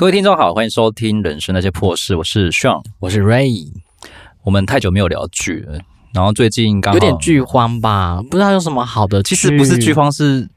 各位听众好，欢迎收听《人生那些破事》，我是 Sean，我是 Ray。我们太久没有聊剧了，然后最近刚有点剧荒吧，不知道有什么好的。其实不是剧荒，是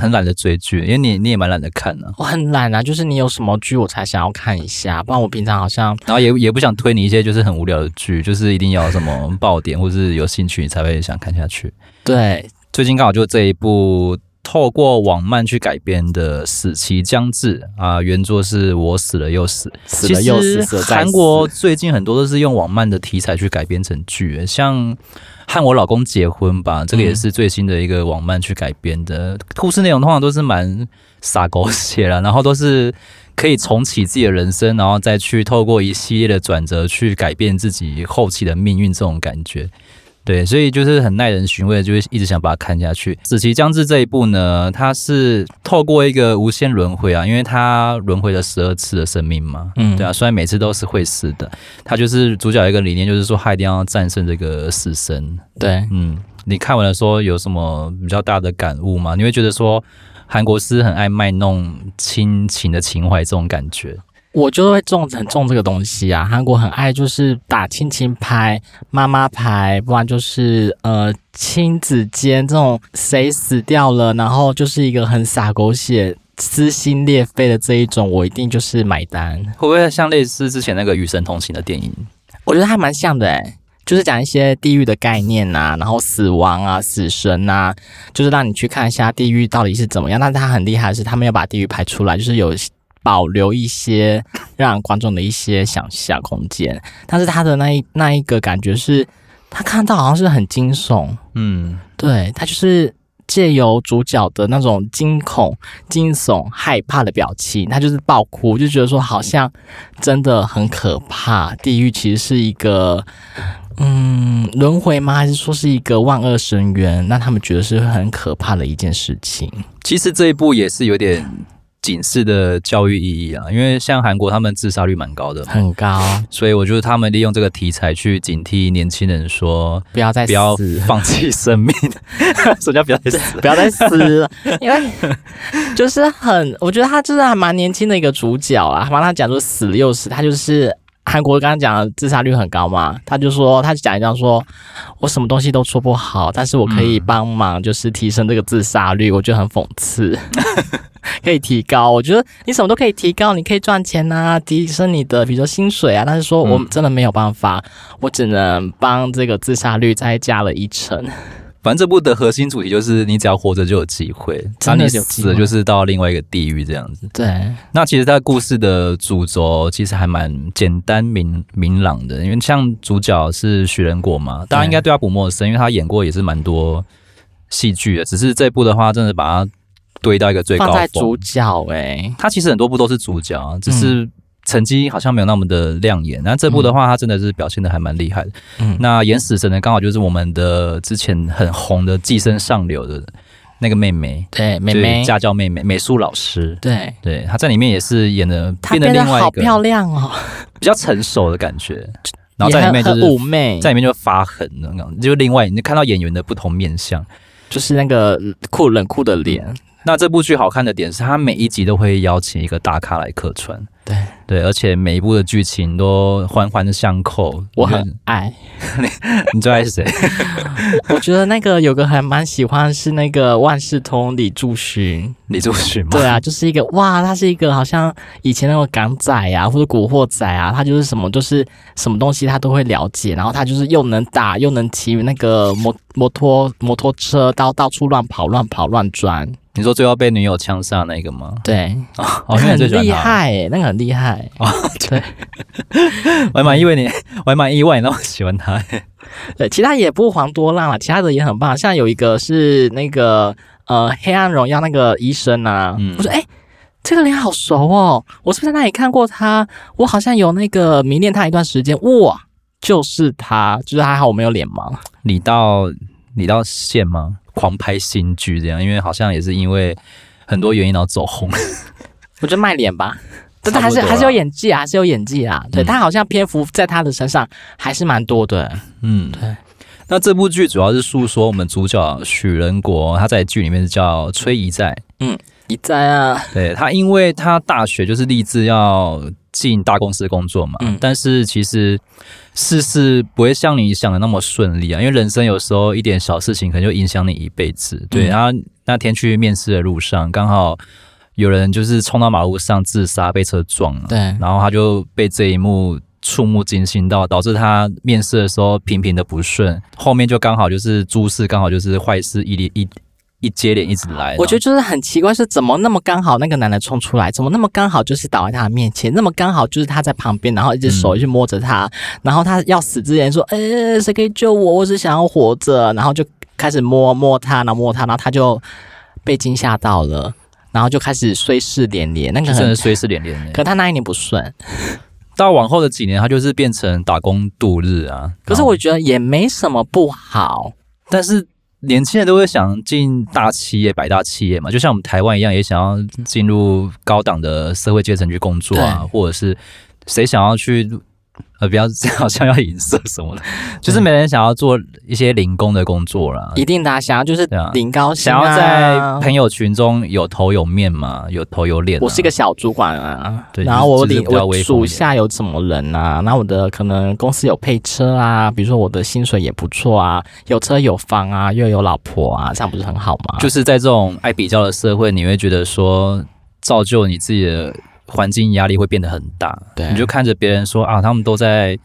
很懒得追剧，因为你你也蛮懒得看的、啊。我很懒啊，就是你有什么剧我才想要看一下，不然我平常好像，然后也也不想推你一些就是很无聊的剧，就是一定要什么爆点或是有兴趣你才会想看下去。对，最近刚好就这一部。透过网漫去改编的《死期将至》啊，原作是我死了又死，死了又死。韩国最近很多都是用网漫的题材去改编成剧，像《和我老公结婚》吧，这个也是最新的一个网漫去改编的。故事内容通常都是蛮洒狗血了，然后都是可以重启自己的人生，然后再去透过一系列的转折去改变自己后期的命运，这种感觉。对，所以就是很耐人寻味，就会一直想把它看下去。《死期将至》这一部呢，它是透过一个无限轮回啊，因为它轮回了十二次的生命嘛，嗯，对啊，虽然每次都是会死的，它就是主角一个理念，就是说他一定要战胜这个死神。对，嗯，你看完了说有什么比较大的感悟吗？你会觉得说韩国是很爱卖弄亲情的情怀这种感觉？我就会重很重这个东西啊，韩国很爱就是打亲情牌、妈妈牌，不然就是呃亲子间这种谁死掉了，然后就是一个很洒狗血、撕心裂肺的这一种，我一定就是买单。会不会像类似之前那个《与神同行》的电影？我觉得还蛮像的诶、欸，就是讲一些地狱的概念呐、啊，然后死亡啊、死神呐、啊，就是让你去看一下地狱到底是怎么样。但是他很厉害的是，他们要把地狱拍出来，就是有。保留一些 让观众的一些想象空间，但是他的那一那一个感觉是，他看到好像是很惊悚，嗯，对，他就是借由主角的那种惊恐、惊悚、害怕的表情，他就是爆哭，就觉得说好像真的很可怕。地狱其实是一个，嗯，轮回吗？还是说是一个万恶深渊？那他们觉得是很可怕的一件事情。其实这一部也是有点。警示的教育意义啊，因为像韩国他们自杀率蛮高的，很高，所以我觉得他们利用这个题材去警惕年轻人，说不要再不要放弃生命，什么叫不要再死？不要再死了，因为 就是很，我觉得他就是还蛮年轻的一个主角啊，帮他讲说死了又死，他就是。韩国刚刚讲的自杀率很高嘛，他就说，他就讲一讲说，我什么东西都做不好，但是我可以帮忙，就是提升这个自杀率，我觉得很讽刺，可以提高。我觉得你什么都可以提高，你可以赚钱啊，提升你的比如说薪水啊，但是说我真的没有办法，我只能帮这个自杀率再加了一成。反正这部的核心主题就是，你只要活着就有机会，当你死了就是到另外一个地狱这样子。对，那其实他故事的主轴其实还蛮简单明明朗的，因为像主角是徐仁国嘛，大家应该对他不陌生，因为他演过也是蛮多戏剧的。只是这部的话，真的把他堆到一个最高峰。放在主角哎、欸，他其实很多部都是主角，只是。成绩好像没有那么的亮眼，那这部的话，他真的是表现的还蛮厉害的。嗯，那演死神的刚好就是我们的之前很红的《寄生上流》的那个妹妹，对，妹妹家教妹妹美术老师，对对，她在里面也是演的变得另外一个漂亮哦，比较成熟的感觉。然后在里面就是妩媚，在里面就发狠那种，就另外你看到演员的不同面相，就是那个酷冷酷的脸。那这部剧好看的点是，他每一集都会邀请一个大咖来客串。对对，而且每一部的剧情都环环相扣，我很爱。你 你最爱是谁？我觉得那个有个还蛮喜欢是那个万事通李柱勋，李柱勋吗？对啊，就是一个哇，他是一个好像以前那种港仔啊，或者古惑仔啊，他就是什么就是什么东西他都会了解，然后他就是又能打又能骑那个摩摩托摩托车到到处乱跑乱跑乱转。你说最后被女友枪杀那个吗？对，哦，那个很厉害，欸，那个很厉害。哦，对，我还蛮意外你，我还蛮意外你那么喜欢他。对，其他也不遑多让了，其他的也很棒。像有一个是那个呃《黑暗荣耀》那个医生啊，嗯、我说哎、欸，这个脸好熟哦，我是不是在那里看过他？我好像有那个迷恋他一段时间。哇，就是他，就是还好我没有脸盲。你到你到线吗？狂拍新剧这样，因为好像也是因为很多原因然后走红。我觉得卖脸吧，但他还是还是有演技啊，还是有演技啊。对、嗯、他好像篇幅在他的身上还是蛮多的。嗯，对。那这部剧主要是诉说我们主角许仁国，他在剧里面是叫崔一在。嗯。一在啊，对他，因为他大学就是立志要进大公司工作嘛，嗯，但是其实事事不会像你想的那么顺利啊，因为人生有时候一点小事情可能就影响你一辈子。对，然后那天去面试的路上，刚好有人就是冲到马路上自杀，被车撞了，对，然后他就被这一幕触目惊心到，导致他面试的时候频频的不顺，后面就刚好就是诸事刚好就是坏事一连一。一接连一直来，我觉得就是很奇怪，是怎么那么刚好那个男的冲出来，怎么那么刚好就是倒在他的面前，那么刚好就是他在旁边，然后一只手去摸着他，嗯、然后他要死之前说：“哎、欸，谁可以救我？我只想要活着。”然后就开始摸摸他，然后摸他，然后他就被惊吓到了，然后就开始衰事连连。那个真的衰事连连，可他那一年不顺，到往后的几年，他就是变成打工度日啊。可是我觉得也没什么不好，但是。年轻人都会想进大企业、百大企业嘛，就像我们台湾一样，也想要进入高档的社会阶层去工作啊，或者是谁想要去。呃，不要这样，好像要影射什么的，就是没人想要做一些零工的工作啦。一定的，想要就是零高薪，想要在朋友群中有头有面嘛，有头有脸。我是一个小主管啊，对，然后我领我属下有什么人啊？那我的可能公司有配车啊，比如说我的薪水也不错啊，有车有房啊，又有老婆啊，这样不是很好吗？就是在这种爱比较的社会，你会觉得说造就你自己的。环境压力会变得很大，对，你就看着别人说啊，他们都在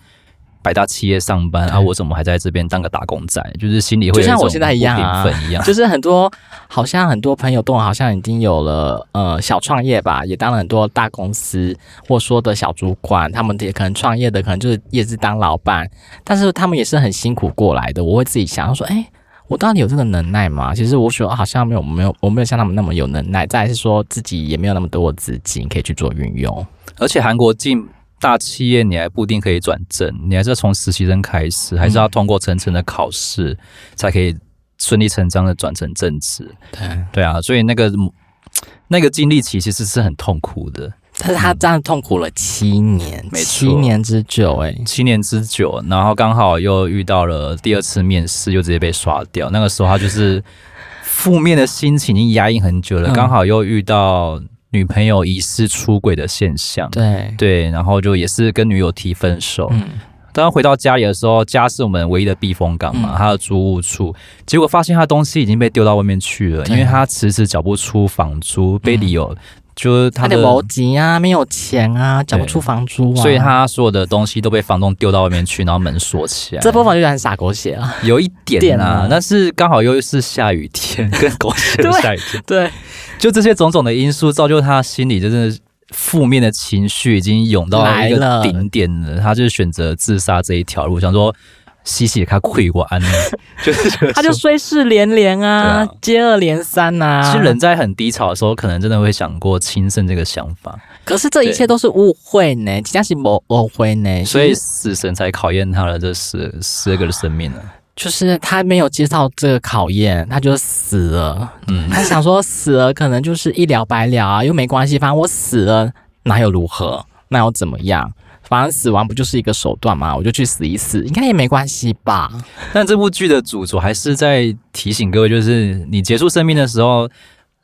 百大企业上班啊，我怎么还在这边当个打工仔？就是心里会就像我现在一样啊，一样，就是很多好像很多朋友都好像已经有了呃小创业吧，也当了很多大公司或说的小主管，他们也可能创业的，可能就是也是当老板，但是他们也是很辛苦过来的。我会自己想说，哎。我到底有这个能耐吗？其实我说好像没有，没有，我没有像他们那么有能耐。再来是说自己也没有那么多的资金可以去做运用。而且韩国进大企业，你还不一定可以转正，你还是要从实习生开始，还是要通过层层的考试，才可以顺理成章的转成正职。对对啊，所以那个那个经历期其实是很痛苦的。但是他这样痛苦了七年，七年之久，欸，诶，七年之久，然后刚好又遇到了第二次面试，又直接被刷掉。那个时候他就是负面的心情已经压抑很久了，刚好又遇到女朋友疑似出轨的现象，对。对，然后就也是跟女友提分手。嗯，当回到家里的时候，家是我们唯一的避风港嘛，他的租屋处，结果发现他东西已经被丢到外面去了，因为他迟迟缴不出房租，被理由。就是他的逻辑啊，没有钱啊，缴不出房租啊，所以他所有的东西都被房东丢到外面去，然后门锁起来。这部分就很傻狗血啊，有一点啊，但是刚好又是下雨天，跟狗血的下雨天。对，对就这些种种的因素，造就他心里真的负面的情绪已经涌到一个顶点了，了他就选择自杀这一条路，想说。西西他亏过安，就是他就衰事连连啊，啊接二连三呐、啊。其实人在很低潮的时候，可能真的会想过轻生这个想法。可是这一切都是误会呢，其实是误误会呢，所以死神才考验他了这十十二个的生命呢。就是他没有接受这个考验，他就死了。嗯，他想说死了可能就是一了百了啊，又没关系，反正我死了，那又如何，那又怎么样？反正死亡不就是一个手段嘛？我就去死一死，应该也没关系吧。但这部剧的主轴还是在提醒各位，就是你结束生命的时候，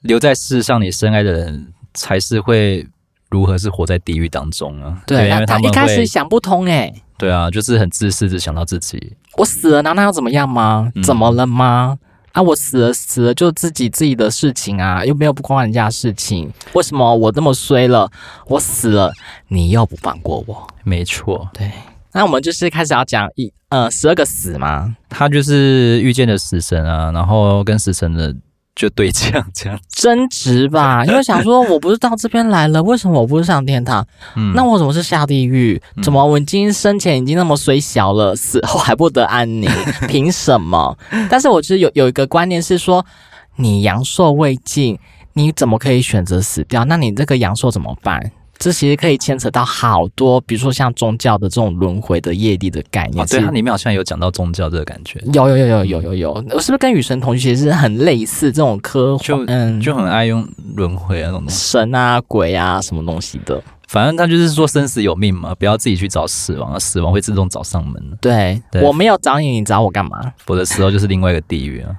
留在世上你深爱的人，才是会如何是活在地狱当中啊？对，对，因为他们一开始想不通哎、欸。对啊，就是很自私，只想到自己。我死了，难道要怎么样吗？怎么了吗？嗯啊，我死了，死了就自己自己的事情啊，又没有不关人家的事情。为什么我这么衰了？我死了，你又不放过我？没错，对。那我们就是开始要讲一呃十二个死吗？他就是遇见的死神啊，然后跟死神的。就对这样这样争执吧，因为想说，我不是到这边来了，为什么我不是上天堂？嗯，那我怎么是下地狱？怎么我已经生前已经那么衰小了，死后还不得安宁？凭什么？但是我其实有有一个观念是说，你阳寿未尽，你怎么可以选择死掉？那你这个阳寿怎么办？这其实可以牵扯到好多，比如说像宗教的这种轮回的业力的概念。哦，对，它里面好像有讲到宗教这个感觉。有有有有有有有，我是不是跟与神同居其实很类似？这种科幻，就嗯，就很爱用轮回啊，那种神啊、鬼啊什么东西的。反正他就是说生死有命嘛，不要自己去找死亡，死亡会自动找上门。对，对我没有找你，你找我干嘛？我的死后就是另外一个地狱啊。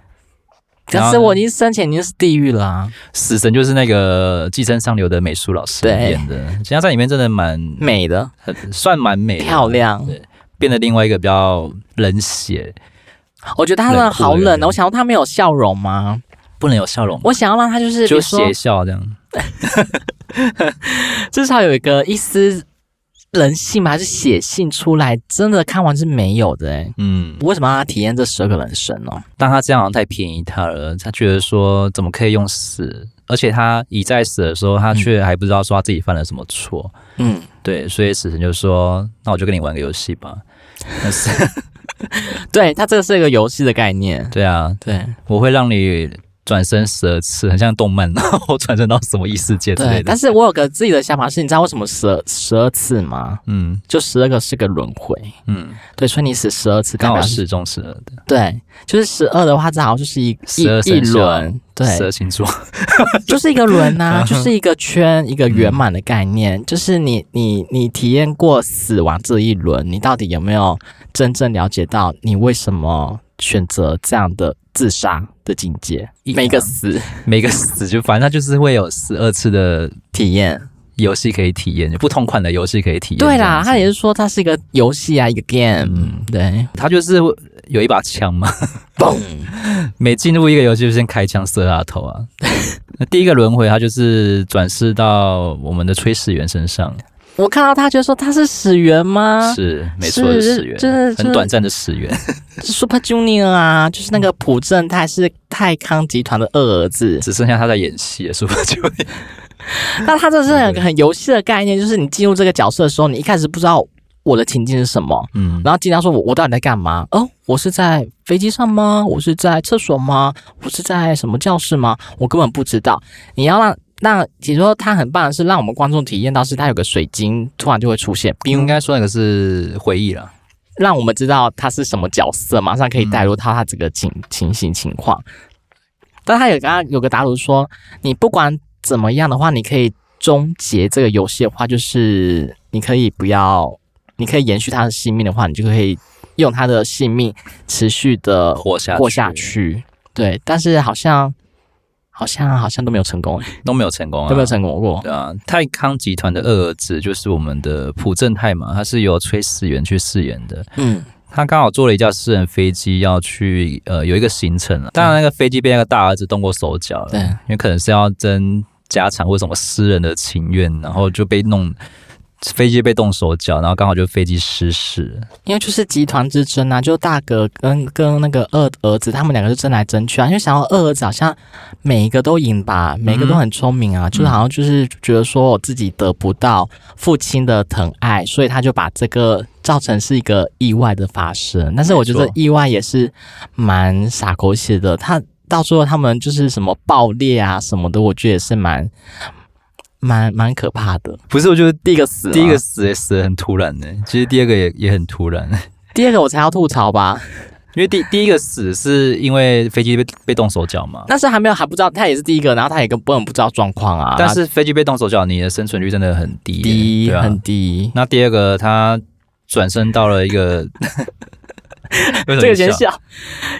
可是我已经生前已经是地狱了、啊。死神就是那个寄生上流的美术老师演的，其实他在里面真的蛮美的，很算蛮美的，漂亮。对，变得另外一个比较冷血。我觉得他真的好冷的，我想要他没有笑容吗？不能有笑容。我想要让他就是就邪笑这样，至少有一个一丝。人性吗？还是写信出来？真的看完是没有的哎、欸。嗯，为什么让他体验这十二个人生呢？但他这样好像太便宜他了。他觉得说怎么可以用死？而且他已在死的时候，他却还不知道说他自己犯了什么错。嗯，对，所以死神就说：“那我就跟你玩个游戏吧。”但是，对他这个是一个游戏的概念。对啊，对，我会让你。转身十二次，很像动漫，然后我转生到什么异世界之类的。对，但是我有个自己的想法是，你知道为什么十二十二次吗？嗯，就十二个是个轮回。嗯，对，所以你死十二次，刚好是中十二的。对，就是十二的话，正好就是一一一轮。对，十二星座 就是一个轮呐，就是一个圈，一个圆满的概念。嗯、就是你你你体验过死亡这一轮，你到底有没有真正了解到你为什么选择这样的？自杀的境界，每个死，每个死，就反正他就是会有十二次的体验游戏可以体验，不同款的游戏可以体验。对啦，他也是说他是一个游戏啊，一个 game。嗯，对，他就是有一把枪嘛，嘣，每进入一个游戏就先开枪射他头啊。那第一个轮回，他就是转世到我们的炊事员身上。我看到他就说他是始源吗？是，没错，是始源，就是很短暂的始源。Super Junior 啊，就是那个朴正泰是泰康集团的二儿子，只剩下他在演戏了。Super Junior，那他这是有个很游戏的概念，就是你进入这个角色的时候，你一开始不知道我的情境是什么，嗯，然后经常说我我到底在干嘛？哦，我是在飞机上吗？我是在厕所吗？我是在什么教室吗？我根本不知道。你要让。那其实说它很棒的是，让我们观众体验到是它有个水晶突然就会出现，并应该说那个是回忆了，让我们知道他是什么角色，马上可以带入到他这个情情形情况。但他有刚刚有个答主说，你不管怎么样的话，你可以终结这个游戏的话，就是你可以不要，你可以延续他的性命的话，你就可以用他的性命持续的活下活下去。对，但是好像。好像好像都没有成功，都没有成功啊，都没有成功过。对啊，泰康集团的二儿子就是我们的朴正泰嘛，他是由崔始源去饰演的。嗯，他刚好坐了一架私人飞机要去呃有一个行程了，当然那个飞机被那个大儿子动过手脚了，对，因为可能是要争家产或什么私人的情愿，然后就被弄。飞机被动手脚，然后刚好就飞机失事。因为就是集团之争啊，就大哥跟跟那个二儿子，他们两个是争来争去啊。因为想要二儿子好像每一个都赢吧，每一个都很聪明啊，嗯、就是好像就是觉得说我自己得不到父亲的疼爱，所以他就把这个造成是一个意外的发生。但是我觉得意外也是蛮傻狗血的。他到最后他们就是什么爆裂啊什么的，我觉得也是蛮。蛮蛮可怕的，不是？我觉得第一个死，第一个死也死的很突然呢。其实第二个也也很突然。第二个我才要吐槽吧，因为第第一个死是因为飞机被被动手脚嘛。但是还没有还不知道，他也是第一个，然后他也根本不知道状况啊。但是飞机被动手脚，你的生存率真的很低，低很低。那第二个他转身到了一个，这个先笑，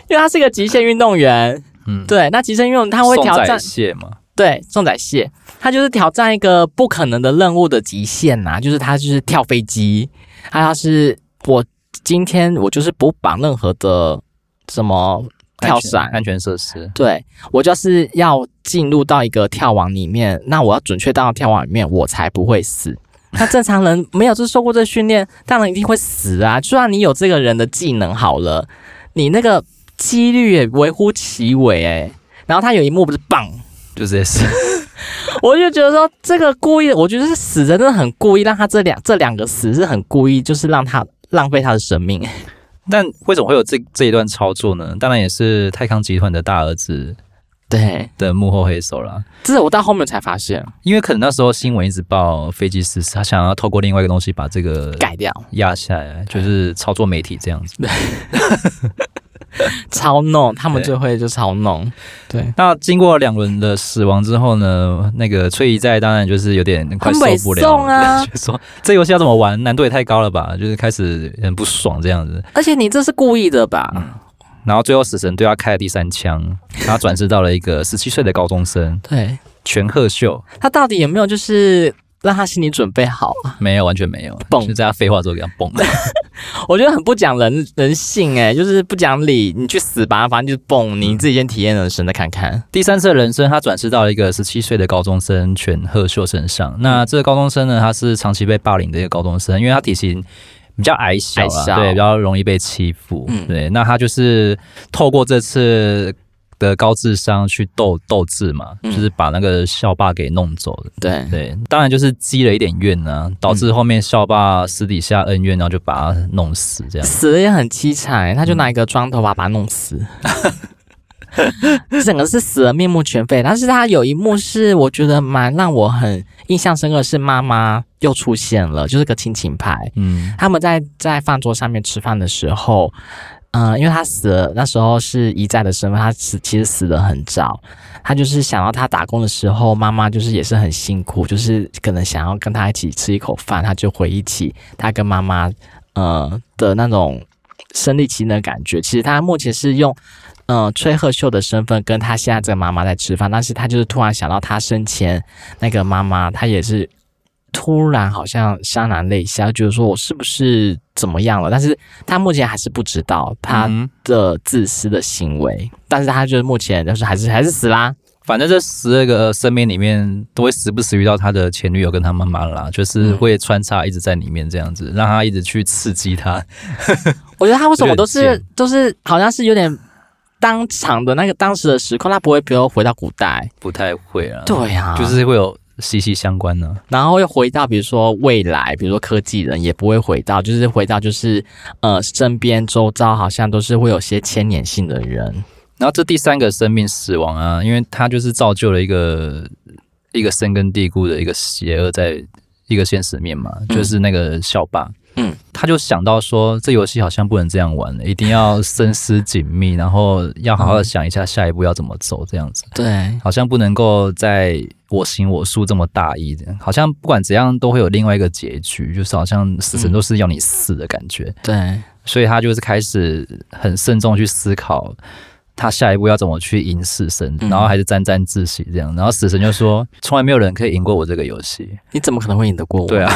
因为他是一个极限运动员。嗯，对，那极限运动他会挑战蟹嘛？对，重载蟹，他就是挑战一个不可能的任务的极限呐、啊，就是他就是跳飞机，他要是我今天我就是不绑任何的什么跳伞安全设施，对，我就是要进入到一个跳网里面，那我要准确到跳网里面，我才不会死。那正常人没有就受过这训练，当然一定会死啊！就算你有这个人的技能好了，你那个几率也微乎其微哎。然后他有一幕不是棒。就这些，我就觉得说这个故意，我觉得是死人真的很故意，让他这两这两个死是很故意，就是让他浪费他的生命。但为什么会有这这一段操作呢？当然也是泰康集团的大儿子对的幕后黑手了。这是我到后面才发现，因为可能那时候新闻一直报飞机失事，他想要透过另外一个东西把这个改掉压下来，就是操作媒体这样子。对操弄，他们最会就操弄。对，那经过两轮的死亡之后呢，那个崔一在当然就是有点快受不了啊，就说这游戏要怎么玩，难度也太高了吧，就是开始很不爽这样子。而且你这是故意的吧？嗯、然后最后死神对他开了第三枪，他转世到了一个十七岁的高中生，对，全贺秀。他到底有没有就是？让他心理准备好啊？没有，完全没有。蹦，就在他废话之后给他蹦。我觉得很不讲人人性哎，就是不讲理。你去死吧，反正就是蹦。你自己先体验人生再看看。第三次人生，他转世到了一个十七岁的高中生犬鹤秀身上。那这个高中生呢，他是长期被霸凌的一个高中生，因为他体型比较矮小，啊小对，比较容易被欺负。嗯，对。那他就是透过这次。的高智商去斗斗智嘛，嗯、就是把那个校霸给弄走了。对对，当然就是积了一点怨呢、啊，导致后面校霸私底下恩怨，然后就把他弄死，这样死的也很凄惨。他就拿一个砖头把他弄死，整个是死了面目全非。但是他有一幕是我觉得蛮让我很印象深刻，是妈妈又出现了，就是个亲情牌。嗯，他们在在饭桌上面吃饭的时候。嗯，因为他死了，那时候是遗在的身份，他死其实死得很早。他就是想到他打工的时候，妈妈就是也是很辛苦，就是可能想要跟他一起吃一口饭，他就回忆起他跟妈妈呃的那种身临其境的感觉。其实他目前是用嗯、崔贺秀的身份跟他现在这个妈妈在吃饭，但是他就是突然想到他生前那个妈妈，他也是。突然好像潸然泪下，觉得说我是不是怎么样了？但是他目前还是不知道他的自私的行为，嗯、但是他就是目前就是还是还是死啦。反正这十二个生命里面都会时不时遇到他的前女友跟他妈妈啦，就是会穿插一直在里面这样子，让他一直去刺激他。我觉得他为什么都是都是好像是有点当场的那个当时的时空，他不会比如回到古代，不太会啊。对呀、啊，就是会有。息息相关呢，然后又回到比如说未来，比如说科技人也不会回到，就是回到就是呃身边周遭好像都是会有些牵连性的人。然后这第三个生命死亡啊，因为他就是造就了一个一个深根蒂固的一个邪恶，在一个现实面嘛，就是那个校霸。他就想到说，这游戏好像不能这样玩了，一定要深思紧密，然后要好好想一下下一步要怎么走，这样子。对，好像不能够在我行我素这么大意的，好像不管怎样都会有另外一个结局，就是好像死神都是要你死的感觉。嗯、对，所以他就是开始很慎重去思考。他下一步要怎么去赢死神，然后还是沾沾自喜这样，然后死神就说：“从来没有人可以赢过我这个游戏，你怎么可能会赢得过我？”对啊，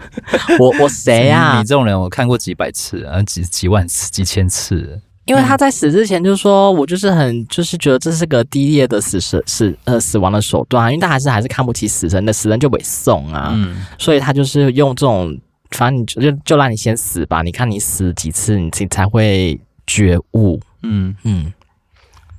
我我谁啊？你这种人我看过几百次啊，几几万次、几千次。因为他在死之前就说：“我就是很就是觉得这是个低劣的死神死呃死亡的手段，因为他还是还是看不起死神的，死神就委送啊，嗯，所以他就是用这种，反正你就就让你先死吧，你看你死几次，你才会觉悟，嗯嗯。”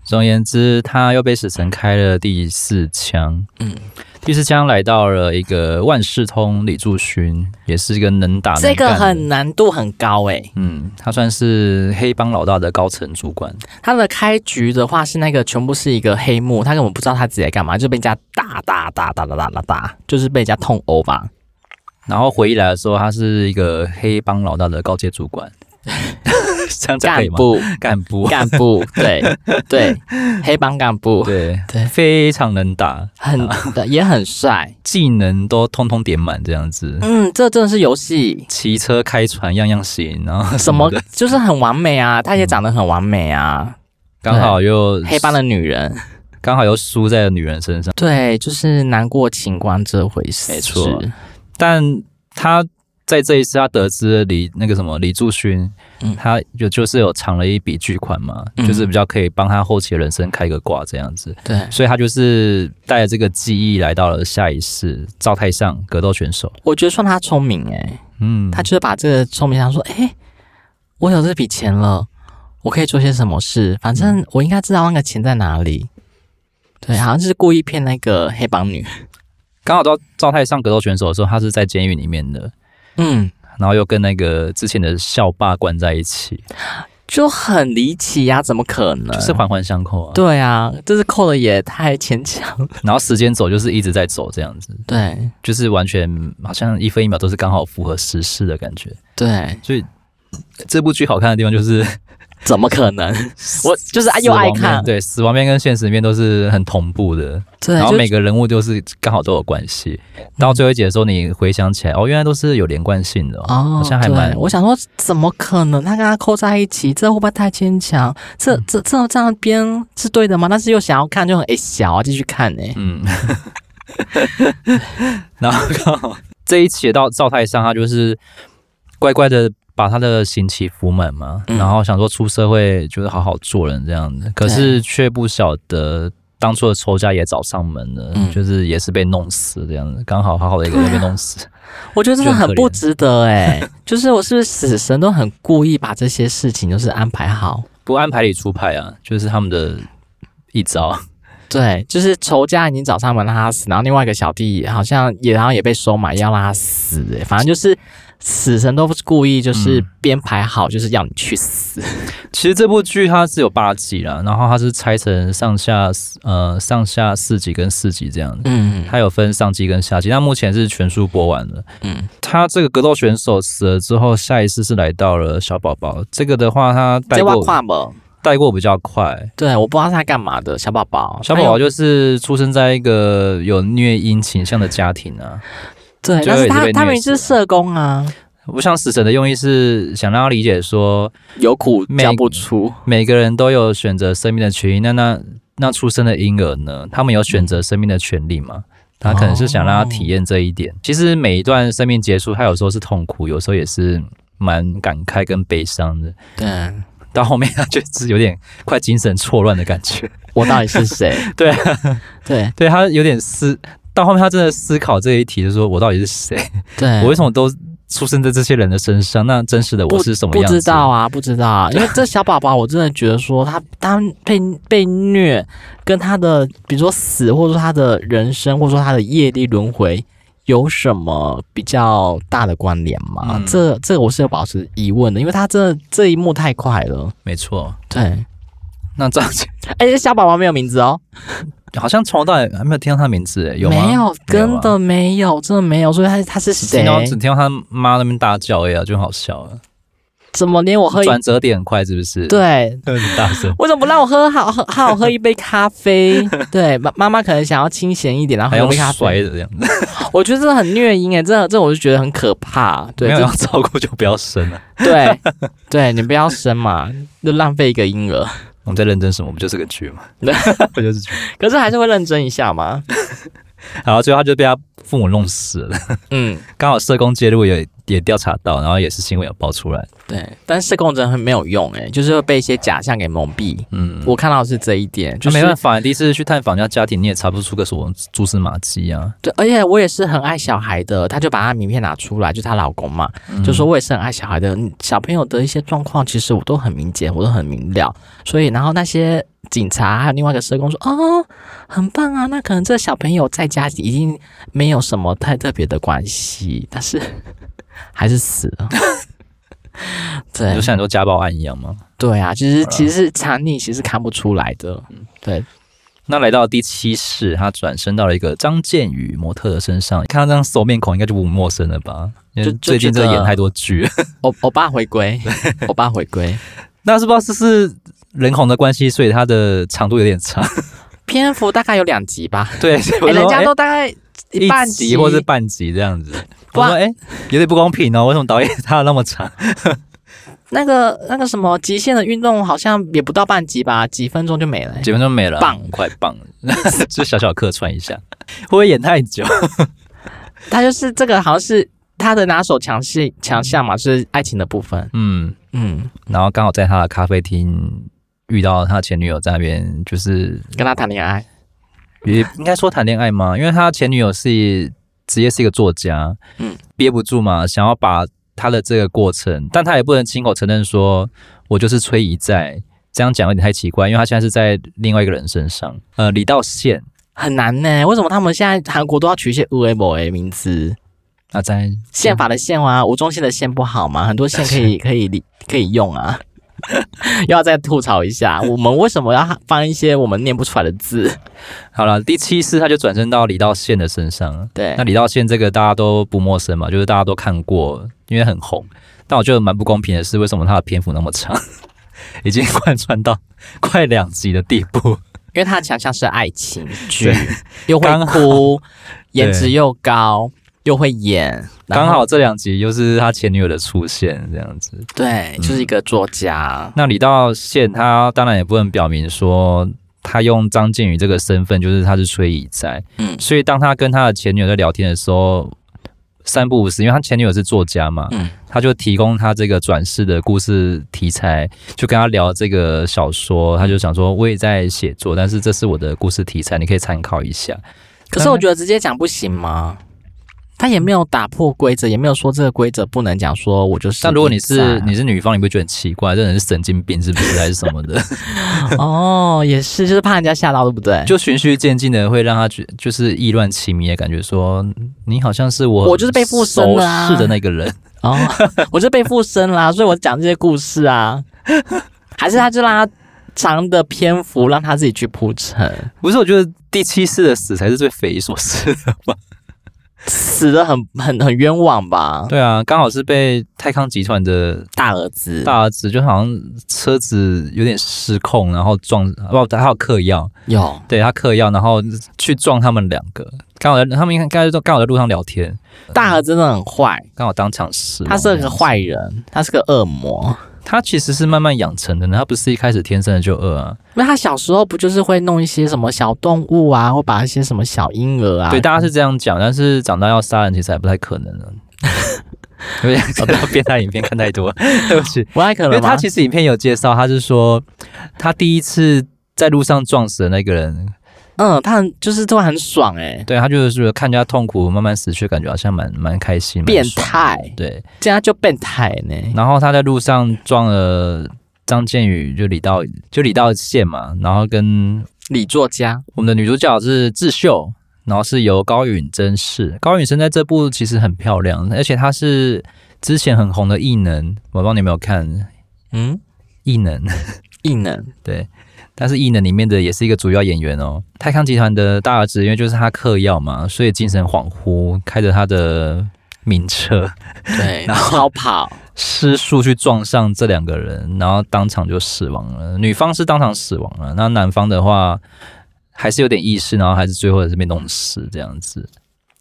总而言之，他又被死神开了第四枪。嗯，第四枪来到了一个万事通李柱勋，也是一个能打能。这个很难度很高诶。嗯，他算是黑帮老大的高层主管。他的开局的话是那个全部是一个黑幕，他根本不知道他自己在干嘛，就被人家打打打打打打打打，就是被人家痛殴吧。然后回忆来的时候，他是一个黑帮老大的高阶主管。干部，干部，干部，对对，黑帮干部，对对，非常能打，很也很帅，技能都通通点满这样子。嗯，这真的是游戏，骑车、开船样样行，然后什么？就是很完美啊，他也长得很完美啊，刚好又黑帮的女人，刚好又输在了女人身上。对，就是难过情关这回事，没错。但他。在这一次，他得知李那个什么李柱勋，嗯，他就就是有藏了一笔巨款嘛，嗯，就是比较可以帮他后期的人生开个挂这样子。对，所以他就是带着这个记忆来到了下一世，赵太上格斗选手。我觉得算他聪明诶、欸，嗯，他就是把这个聪明想说，诶、欸，我有这笔钱了，我可以做些什么事？反正我应该知道那个钱在哪里。对，好像就是故意骗那个黑帮女。刚好到赵太上格斗选手的时候，他是在监狱里面的。嗯，然后又跟那个之前的校霸关在一起，就很离奇呀、啊！怎么可能？就是环环相扣啊！对啊，这是扣的也太牵强。然后时间走就是一直在走这样子，对，就是完全好像一分一秒都是刚好符合时事的感觉。对，所以这部剧好看的地方就是。怎么可能？我就是又爱看，对，死亡面跟现实面都是很同步的，对，然后每个人物都是刚好都有关系。到最后一集的时候，你回想起来，哦，原来都是有连贯性的哦，好像还蛮……我想说，怎么可能？他跟他扣在一起，这会不会太牵强？这、这、这这样编是对的吗？但是又想要看，就很哎小啊，继续看呢。嗯，然后刚好这一期到赵太上，他就是乖乖的。把他的刑期服满嘛，然后想说出社会就是好好做人这样子，嗯、可是却不晓得当初的仇家也找上门了，嗯、就是也是被弄死这样子，刚好好好的一个人被弄死，我觉得真的很不值得哎，就是我是不是死神都很故意把这些事情就是安排好，不按牌理出牌啊，就是他们的一招，对，就是仇家已经找上门让他死，然后另外一个小弟好像也然后也被收买要让他死，哎，反正就是。死神都不是故意，就是编排好，就是要你去死。嗯、其实这部剧它是有八集啦，然后它是拆成上下呃上下四集跟四集这样子。嗯，它有分上集跟下集。那目前是全数播完了。嗯，他这个格斗选手死了之后，下一次是来到了小宝宝。这个的话，他带过带过比较快。对，我不知道他干嘛的小宝宝。小宝宝就是出生在一个有虐婴倾向的家庭啊。对，但是他他明明是社工啊！我想死神的用意是想让他理解说，有苦讲不出，每个人都有选择生命的权利。那那那出生的婴儿呢？他们有选择生命的权利吗？他可能是想让他体验这一点。其实每一段生命结束，他有时候是痛苦，有时候也是蛮感慨跟悲伤的。对，到后面他就是有点快精神错乱的感觉。我到底是谁？对啊，对对，他有点思。到后面，他真的思考这一题，就是说我到底是谁？对，我为什么都出生在这些人的身上？那真实的我是什么样子？不知道啊，不知道啊。因为这小宝宝，我真的觉得说他当被被虐，跟他的比如说死，或者说他的人生，或者说他的业力轮回，有什么比较大的关联吗？嗯、这这个我是有保持疑问的，因为他这这一幕太快了。没错，对。那这样子，哎、欸，小宝宝没有名字哦。好像从头到尾还没有听到他的名字，有吗？没有，真的没有，真的没有。所以他他是谁？听到只听到他妈那边大叫，哎呀，就很好笑了。怎么连我喝转折点很快，是不是？对，很大声。为什么不让我喝好喝好好喝一杯咖啡？对，妈妈妈可能想要清闲一点，然后喝杯咖啡。摔的这样子，我觉得这很虐婴哎，这这我就觉得很可怕。对，没有要照顾就不要生了。对，对你不要生嘛，就浪费一个婴儿。我们在认真什么？不就是个剧吗？不就是剧？可是还是会认真一下嘛。然后最后他就被他父母弄死了。嗯，刚好社工介入也也调查到，然后也是新闻有爆出来。对，但是社工真的很没有用哎，就是会被一些假象给蒙蔽。嗯，我看到的是这一点，就没办法，第一次去探访人家家庭，你也查不出个什么蛛丝马迹啊。对，而且我也是很爱小孩的，他就把他名片拿出来，就她老公嘛，嗯、就说我也是很爱小孩的，小朋友的一些状况，其实我都很明解，我都很明了。所以，然后那些警察还有另外一个社工说，哦，很棒啊，那可能这小朋友在家已经没有什么太特别的关系，但是还是死了。对，就像很多家暴案一样吗？对啊，其实其实是藏匿，其实看不出来的。嗯，对。那来到第七世，他转身到了一个张建宇模特的身上，看到这张熟面孔，应该就不陌生了吧？就最近这演太多剧，欧欧巴回归，欧巴回归。那是不知道是是人红的关系，所以它的长度有点长，篇幅大概有两集吧。对，欸、人家都大概一半集或是半集这样子。我说，哎、欸，有点不公平哦，为什么导演他有那么长？那个那个什么极限的运动好像也不到半集吧，几分钟就没了，欸，几分钟没了，棒，快棒，就小小客串一下，会不会演太久？他就是这个，好像是他的拿手强势强项嘛，是爱情的部分。嗯嗯，然后刚好在他的咖啡厅遇到他前女友在那边，就是跟他谈恋爱，也应该说谈恋爱吗？因为他前女友是职业是一个作家，嗯，憋不住嘛，想要把。他的这个过程，但他也不能亲口承认说，我就是崔一在，这样讲有点太奇怪，因为他现在是在另外一个人身上。呃，李道宪很难呢，为什么他们现在韩国都要取一些乌龟某的名字？啊，在宪法的宪啊，吴宗宪的宪不好吗？很多宪可以 可以可以用啊。又 要再吐槽一下，我们为什么要放一些我们念不出来的字？好了，第七次他就转身到李道宪的身上。对，那李道宪这个大家都不陌生嘛，就是大家都看过，因为很红。但我觉得蛮不公平的是，为什么他的篇幅那么长，已经贯穿到快两集的地步？因为他强项是爱情剧，又会哭，颜值又高，又会演，刚好这两集又是他前女友的出现，这样子。对，就是一个作家。嗯、那李道宪他当然也不能表明说他用张建宇这个身份，就是他是崔以在。嗯，所以当他跟他的前女友在聊天的时候。三不五时，因为他前女友是作家嘛，嗯，他就提供他这个转世的故事题材，就跟他聊这个小说，他就想说我也在写作，但是这是我的故事题材，你可以参考一下。可是我觉得直接讲不行吗？他也没有打破规则，也没有说这个规则不能讲。说我就是。但如果你是你是女方，你不会觉得很奇怪？这人是神经病是不是？还是什么的？哦，也是，就是怕人家吓到，对不对？就循序渐进的会让他觉就是意乱情迷的感觉，说你好像是我，我就是被附身了，是的那个人哦，我就被附身了，所以我讲这些故事啊，还是他就让他长的篇幅让他自己去铺陈？不是，我觉得第七世的死才是最匪夷所思的吧。死得很很很冤枉吧？对啊，刚好是被泰康集团的大儿子，大儿子就好像车子有点失控，然后撞，不，他有嗑药，有，对他嗑药，然后去撞他们两个，刚好他们应该都刚好在路上聊天。大儿子真的很坏，刚好当场死，他是个坏人，他是个恶魔。他其实是慢慢养成的呢，他不是一开始天生的就饿啊。那他小时候不就是会弄一些什么小动物啊，或把一些什么小婴儿啊？对，大家是这样讲，但是长大要杀人其实还不太可能了。有点找到变态影片看太多，对不起，不太可能。因为他其实影片有介绍，他是说他第一次在路上撞死的那个人。嗯，他很就是都很爽哎、欸，对他就是看人家痛苦慢慢死去，感觉好像蛮蛮开心。变态，对，这样就变态呢。然后他在路上撞了张建宇，就李道就李道宪嘛，然后跟李作家，我们的女主角是智秀，然后是由高允贞饰。高允贞在这部其实很漂亮，而且她是之前很红的异能，我不知道你有没有看？嗯，异能，异能，对。但是异能里面的也是一个主要演员哦。泰康集团的大儿子，因为就是他嗑药嘛，所以精神恍惚，开着他的名车，对，然后逃跑，失速去撞上这两个人，然后当场就死亡了。女方是当场死亡了，那男方的话还是有点意识，然后还是最后也是被弄死这样子。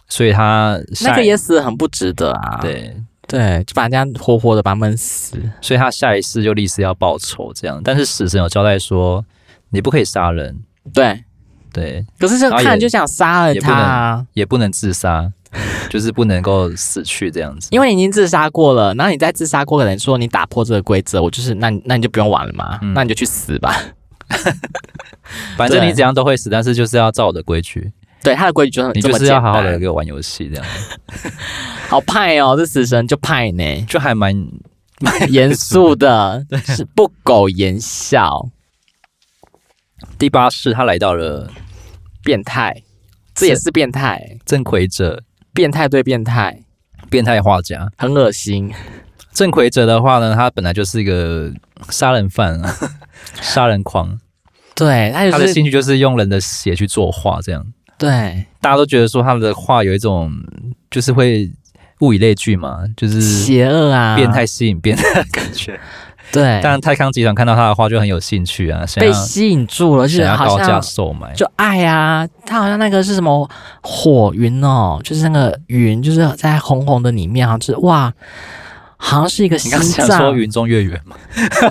所以他那个也死很不值得啊。对对，就把人家活活的把他闷死，所以他下一次就立誓要报仇这样。但是死神有交代说。你不可以杀人，对对，可是这看就想杀了他，啊也，也不能自杀，就是不能够死去这样子。因为你已经自杀过了，然后你再自杀过，可能说你打破这个规则，我就是那那你就不用玩了嘛，嗯、那你就去死吧。反正你怎样都会死，但是就是要照我的规矩。对，他的规矩就是你就是要好好的给我玩游戏这样。好派哦，这死神就派呢，就还蛮蛮严肃的，是不苟言笑。第八世，他来到了变态，这也是变态。郑奎哲，变态对变态，变态画家，很恶心。郑奎哲的话呢，他本来就是一个杀人犯啊，杀人狂。对，他，就是，他的兴趣就是用人的血去作画，这样。对，大家都觉得说他的画有一种，就是会物以类聚嘛，就是邪恶啊，变态吸引变态的感觉。对，但泰康集团看到他的话就很有兴趣啊，被吸引住了，就是好像高价就爱啊。他好像那个是什么火云哦，就是那个云，就是在红红的里面，好像是哇，好像是一个心脏。你说云中月圆吗？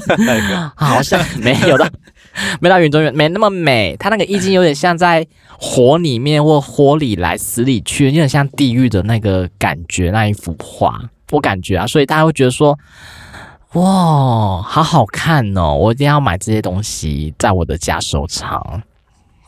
好像没有的，没到云中月，没那么美。他那个意境有点像在火里面或火里来死里去，有点像地狱的那个感觉，那一幅画，我感觉啊，所以大家会觉得说。哇，好好看哦！我一定要买这些东西，在我的家收藏。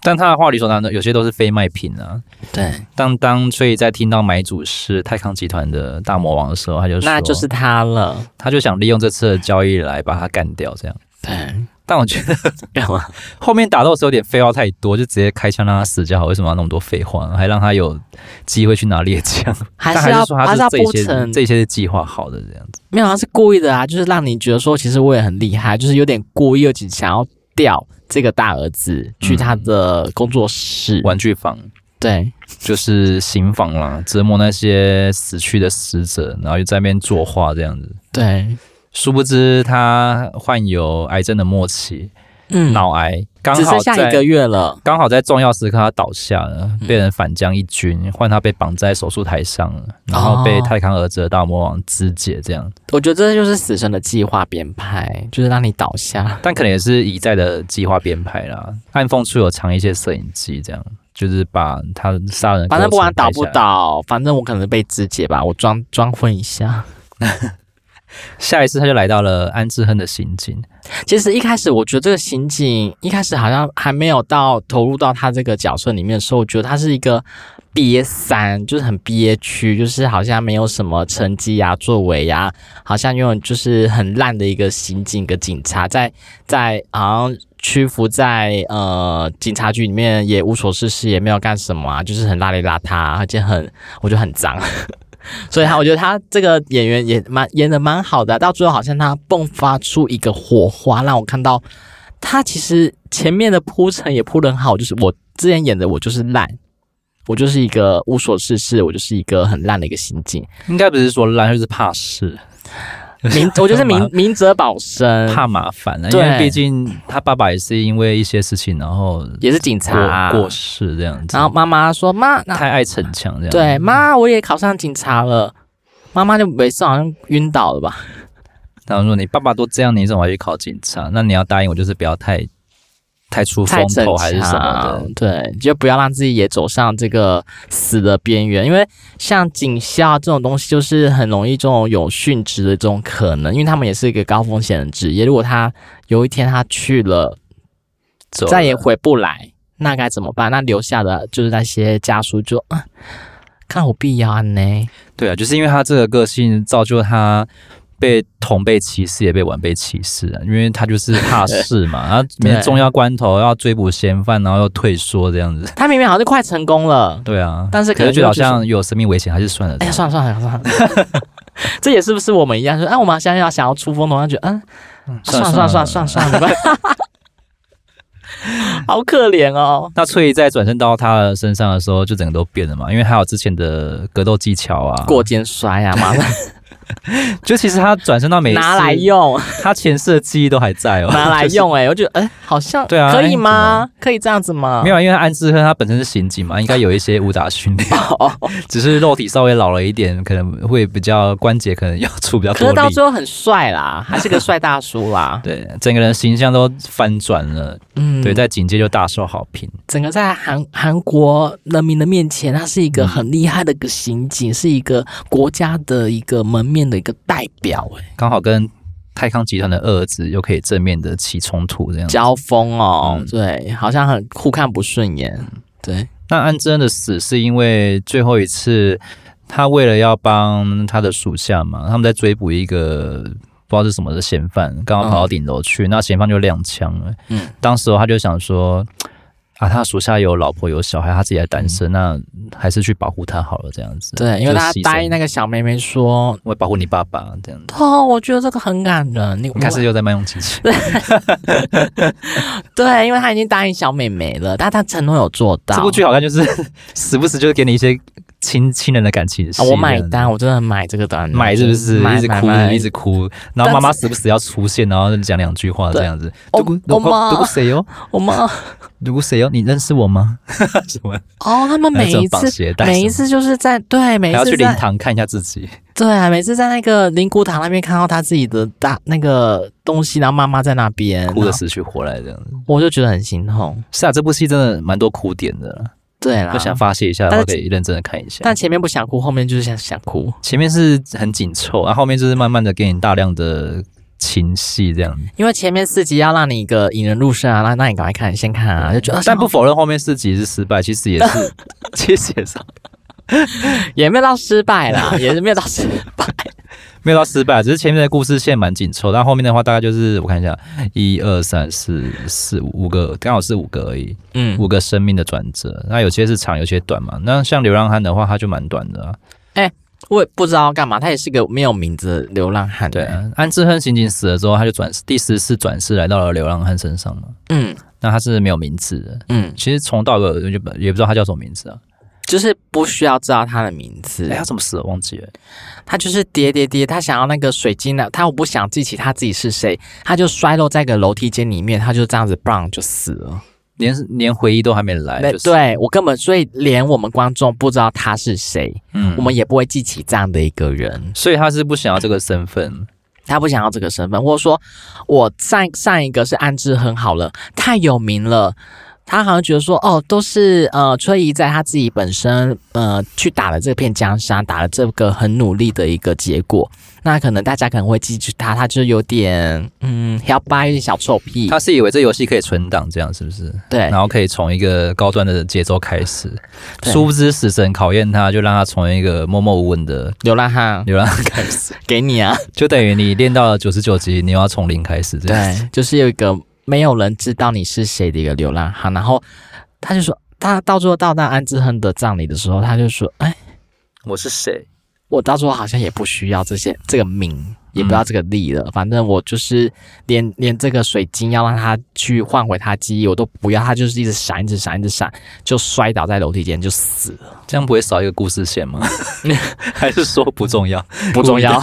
但他的话理所当然，有些都是非卖品啊。对，当当所以在听到买主是泰康集团的大魔王的时候，他就说，那就是他了。他就想利用这次的交易来把他干掉，这样。对。但我觉得干嘛？后面打斗的时候有点废话太多，就直接开枪让他死就好。为什么要那么多废话？还让他有机会去拿猎枪？还是要 还是要铺陈这些是计划好的这样子？没有，他是故意的啊，就是让你觉得说，其实我也很厉害，就是有点故意，又想要调这个大儿子去他的工作室、玩具房。对，就是刑房啦，折磨那些死去的死者，然后又在那边作画这样子。对，殊不知他患有癌症的末期。嗯，脑癌刚好只剩下一个月了，刚好在重要时刻他倒下了，被人反将一军，换他被绑在手术台上，然后被泰康儿子的大魔王肢解，这样。我觉得这就是死神的计划编排，就是让你倒下，但可能也是一再的计划编排啦。暗缝处有藏一些摄影机，这样就是把他杀人，反正不管倒不倒，反正我可能被肢解吧，我装装昏一下。下一次他就来到了安智亨的刑警。其实一开始我觉得这个刑警一开始好像还没有到投入到他这个角色里面的时候，我觉得他是一个瘪三，就是很憋屈，就是好像没有什么成绩呀、作为呀，好像用就是很烂的一个刑警、一个警察，在在好像屈服在呃警察局里面也无所事事，也没有干什么啊，就是很邋里邋遢，而且很我觉得很脏。所以他，我觉得他这个演员也蛮演的蛮好的，到最后好像他迸发出一个火花，让我看到他其实前面的铺陈也铺得很好，就是我之前演的我就是烂，我就是一个无所事事，我就是一个很烂的一个心境，应该不是说烂，就是怕事。明，我觉得是明明哲保身，怕麻烦了，因为毕竟他爸爸也是因为一些事情，然后也是警察过世这样子。然后妈妈说：“妈，太爱逞强这样。”对，妈，我也考上警察了。妈妈就每次好像晕倒了吧？然后说：“你爸爸都这样，你怎么还去考警察？那你要答应我，就是不要太。”太出风头还是什么的，对，就不要让自己也走上这个死的边缘，因为像警校这种东西，就是很容易这种有殉职的这种可能，因为他们也是一个高风险的职业。如果他有一天他去了，了再也回不来，那该怎么办？那留下的就是那些家属就啊，看我必要呢？对啊，就是因为他这个个性造就他。被同辈歧视，也被晚辈歧视啊，因为他就是怕事嘛，然后每重要关头要追捕嫌犯，然后又退缩这样子。他明明好像是快成功了，对啊，但是可能觉得好像有生命危险，还是算了。哎呀，算了算了算了，这也是不是我们一样？说，哎，我们想要想要出风头，他觉得，嗯，算了算了算了算了算了，好可怜哦。那翠在转身到他的身上的时候，就整个都变了嘛，因为还有之前的格斗技巧啊，过肩摔啊，麻烦。就其实他转身到每次拿来用，他前世的记忆都还在哦。拿来用哎、欸，我觉得哎、欸，好像对啊，可以吗？可以这样子吗？没有，因为安志亨他本身是刑警嘛，应该有一些武打训练，只是肉体稍微老了一点，可能会比较关节可能要出比较。可是到最后很帅啦，还是个帅大叔啦。对，整个人形象都翻转了。嗯，对，在警界就大受好评。整个在韩韩国人民的面前，他是一个很厉害的一个刑警，是一个国家的一个门面。面的一个代表，哎，刚好跟泰康集团的二儿子又可以正面的起冲突，这样交锋哦，嗯、对，好像很互看不顺眼，对。那安智亨的死是因为最后一次，他为了要帮他的属下嘛，他们在追捕一个不知道是什么的嫌犯，刚好跑到顶楼去，嗯、那嫌犯就亮枪了，嗯，当时他就想说。啊，他属下有老婆有小孩，他自己还单身，嗯、那还是去保护他好了，这样子。对，因为他答应那个小妹妹说，我会保护你爸爸这样子。哦，我觉得这个很感人。你开始又在卖弄亲情。对，因为他已经答应小妹妹了，但他承诺有做到。这部剧好像就是 时不时就是给你一些。亲亲人的感情啊，我买单，我真的买这个单，买是不是？一直哭，一直哭，然后妈妈时不时要出现，然后讲两句话这样子。我妈，如谁哦？我妈，如果谁哦？你认识我吗？什么？哦，他们每一次，每一次就是在对，每一次要去灵堂看一下自己。对啊，每次在那个灵骨塔那边看到他自己的大那个东西，然后妈妈在那边哭的死去活来这样子，我就觉得很心痛。是啊，这部戏真的蛮多哭点的。对啦，就想发泄一下，然后可以认真的看一下。但前面不想哭，后面就是想想哭。前面是很紧凑，然后后面就是慢慢的给你大量的情戏这样。因为前面四集要让你一个引人入胜啊，那那你赶快看，先看啊，就觉得。但不否认后面四集是失败，其实也是，其实也是，也没有到失败啦，也是没有到失败。没有到失败，只是前面的故事线蛮紧凑，但后面的话大概就是我看一下，一二三四四五五个，刚好是五个而已，嗯，五个生命的转折，那有些是长，有些短嘛。那像流浪汉的话，他就蛮短的啊。哎、欸，我也不知道干嘛，他也是个没有名字的流浪汉。对啊，安志亨刑警死了之后，他就转第十次转世来到了流浪汉身上嘛。嗯，那他是没有名字的。嗯，其实从到尾就也不知道他叫什么名字啊。就是不需要知道他的名字。哎，他怎么死了？忘记了。他就是跌跌跌，他想要那个水晶的，他我不想记起他自己是谁，他就摔落在个楼梯间里面，他就这样子，bang 就死了，连连回忆都还没来。对，就是、对我根本所以连我们观众不知道他是谁，嗯，我们也不会记起这样的一个人。所以他是不想要这个身份，他不想要这个身份，或者说我上上一个是安之亨好了，太有名了。他好像觉得说，哦，都是呃，崔姨在他自己本身呃去打了这片江山，打了这个很努力的一个结果。那可能大家可能会记住他，他就有点嗯，要掰一点小臭屁。他是以为这游戏可以存档，这样是不是？对，然后可以从一个高端的节奏开始。殊不知死神考验他，就让他从一个默默无闻的流浪汉，流浪汉开始 给你啊，就等于你练到了九十九级，你要从零开始。对，就是有一个。没有人知道你是谁的一个流浪汉，然后他就说，他到最后到那安之亨的葬礼的时候，他就说：“哎，我是谁？我到时候好像也不需要这些这个名，也不要这个利了，嗯、反正我就是连连这个水晶要让他去换回他记忆，我都不要。他就是一直闪，一直闪，一直闪，就摔倒在楼梯间就死了。这样不会少一个故事线吗？还是说 不重要？不重要，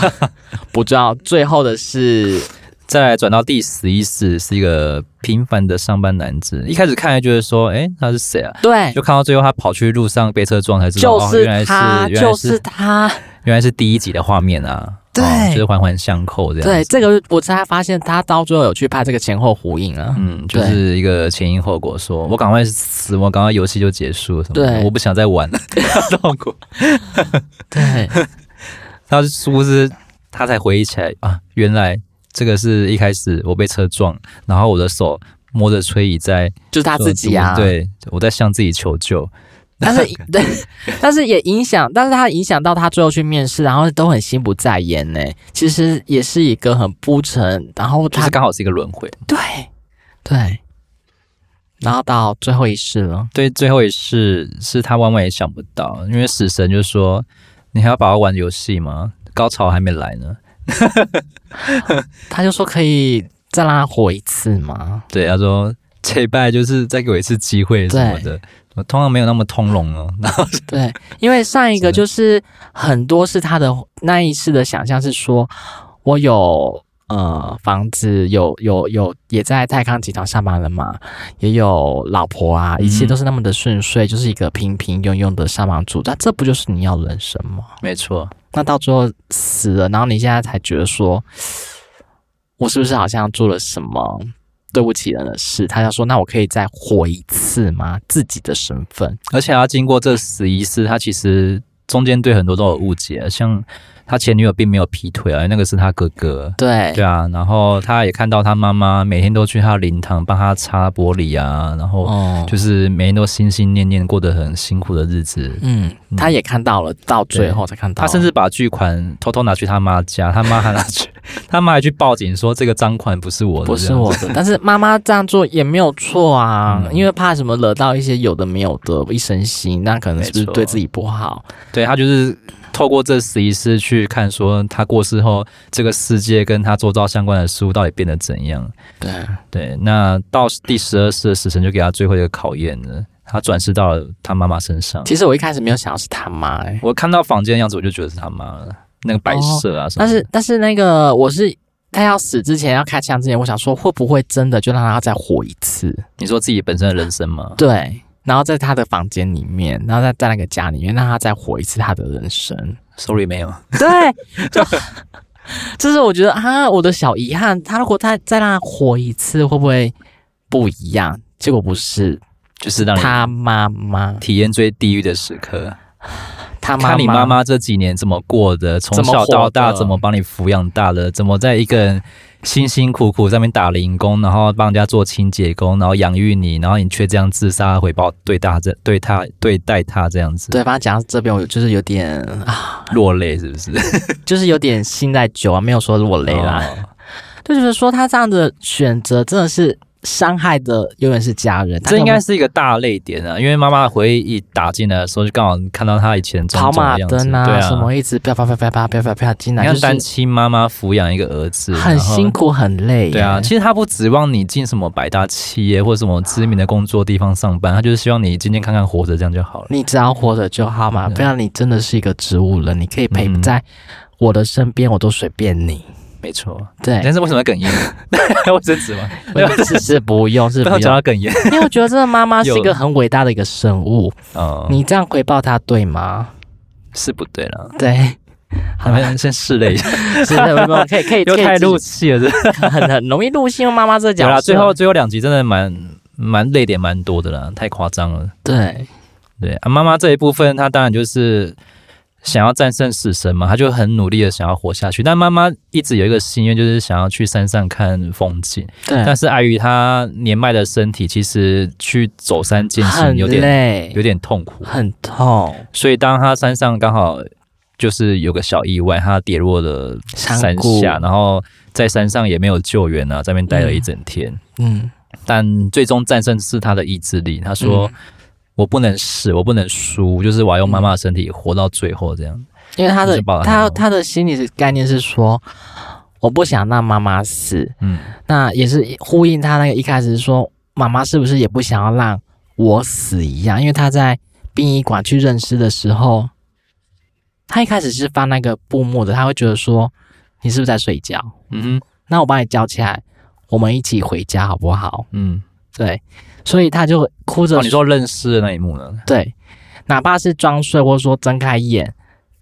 不重要。最后的是。”再来转到第十一世，是一个平凡的上班男子。一开始看来就是说，哎，他是谁啊？对，就看到最后他跑去路上被车撞才知道，就是他，哦，原来是，原来是，就是他，原来是第一集的画面啊。对，哦，就是环环相扣这样。对，这个我才发现他到最后有去拍这个前后呼应啊。嗯，就是一个前因后果说，说我赶快死，我赶快游戏就结束了什么的。对，我不想再玩了。痛苦。对，他是不是他才回忆起来啊？原来。这个是一开始我被车撞，然后我的手摸着崔仪在，就是他自己啊，对，我在向自己求救，但是 对，但是也影响，但是他影响到他最后去面试，然后都很心不在焉呢。其实也是一个很铺陈，然后他就是刚好是一个轮回，对对，然后到最后一世了，对，最后一世是他万万也想不到，因为死神就说：“你还要把我玩游戏吗？高潮还没来呢。” 他就说可以再让他活一次吗？对，他说这拜就是再给我一次机会什么的。我通常没有那么通融哦。然后对，因为上一个就是很多是他的那一次的想象是说，我有呃房子，有有有也在泰康集团上班了嘛，也有老婆啊，一切都是那么的顺遂，就是一个平平庸庸的上班族。那这不就是你要的人生吗？没错。那到最后死了，然后你现在才觉得说，我是不是好像做了什么对不起人的事？他就说，那我可以再活一次吗？自己的身份，而且要经过这十一世，他其实中间对很多都有误解，像。他前女友并没有劈腿啊，那个是他哥哥。对对啊，然后他也看到他妈妈每天都去他灵堂帮他擦玻璃啊，然后就是每天都心心念念过得很辛苦的日子。嗯，他也看到了，到最后才看到。他甚至把巨款偷偷拿去他妈家，他妈还拿去，他妈还去报警说这个赃款不是我的，不是我的。但是妈妈这样做也没有错啊，嗯、因为怕什么惹到一些有的没有的，一身心，那可能是不是对自己不好？对，他就是。透过这十一世去看，说他过世后，这个世界跟他周遭相关的事物到底变得怎样？对对，那到第十二世的死神就给他最后一个考验了，他转世到了他妈妈身上。其实我一开始没有想到是他妈、欸，我看到房间的样子，我就觉得是他妈了，那个白色啊什么、哦。但是但是那个我是他要死之前要开枪之前，我想说会不会真的就让他再活一次？你说自己本身的人生吗？对。然后在他的房间里面，然后在在那个家里面，让他再活一次他的人生。Sorry，没有。对，就 这是我觉得啊，我的小遗憾。他如果他再让他活一次，会不会不一样？结果不是，就是让他妈妈体验最地狱的时刻。他妈妈看你妈妈这几年怎么过的，从小到大怎么帮你抚养大的，怎么在一个人。辛辛苦苦在那边打零工，然后帮人家做清洁工，然后养育你，然后你却这样自杀回报对大这对他对待他这样子。对，反正讲到这边，我就是有点啊落泪，是不是？就是有点心在酒啊，没有说落泪啦。哦、就是说他这样的选择真的是伤害的永远是家人，这应该是一个大泪点啊！因为妈妈的回忆一打进来的时候，就刚好看到她以前跑马灯啊，对啊，什么一直飘飘飘飘飘飘飘飘进来，你看单亲妈妈抚养一个儿子，很辛苦很累。对啊，其实她不指望你进什么百大企业或者什么知名的工作地方上班，她就是希望你健健康康活着，这样就好了。你只要活着就好嘛，不然你真的是一个植物人，你可以陪在我的身边，我都随便你。没错，对，但是为什么哽咽？卫生纸吗？是是不用，是不用。讲到哽咽，因为我觉得真的妈妈是一个很伟大的一个生物。哦，你这样回报她对吗？是不对了。对，好，先试了一下，是的，可以可以。又太入戏了，这很很容易入戏。妈妈这角色，最后最后两集真的蛮蛮泪点蛮多的啦，太夸张了。对对啊，妈妈这一部分，她当然就是。想要战胜死神嘛，他就很努力的想要活下去。但妈妈一直有一个心愿，就是想要去山上看风景。对。但是碍于她年迈的身体，其实去走山健行有点累，有点痛苦，很痛。所以当他山上刚好就是有个小意外，他跌落了山下，然后在山上也没有救援啊，在那边待了一整天。嗯。但最终战胜是他的意志力。他说。嗯我不能死，我不能输，就是我要用妈妈的身体活到最后，这样。因为他的他他的心理的概念是说，我不想让妈妈死。嗯，那也是呼应他那个一开始说，妈妈是不是也不想要让我死一样？因为他在殡仪馆去认尸的时候，他一开始是放那个布幕的，他会觉得说，你是不是在睡觉？嗯哼，那我把你叫起来，我们一起回家好不好？嗯，对。所以他就哭着、哦。你说认尸的那一幕呢？对，哪怕是装睡或者说睁开眼，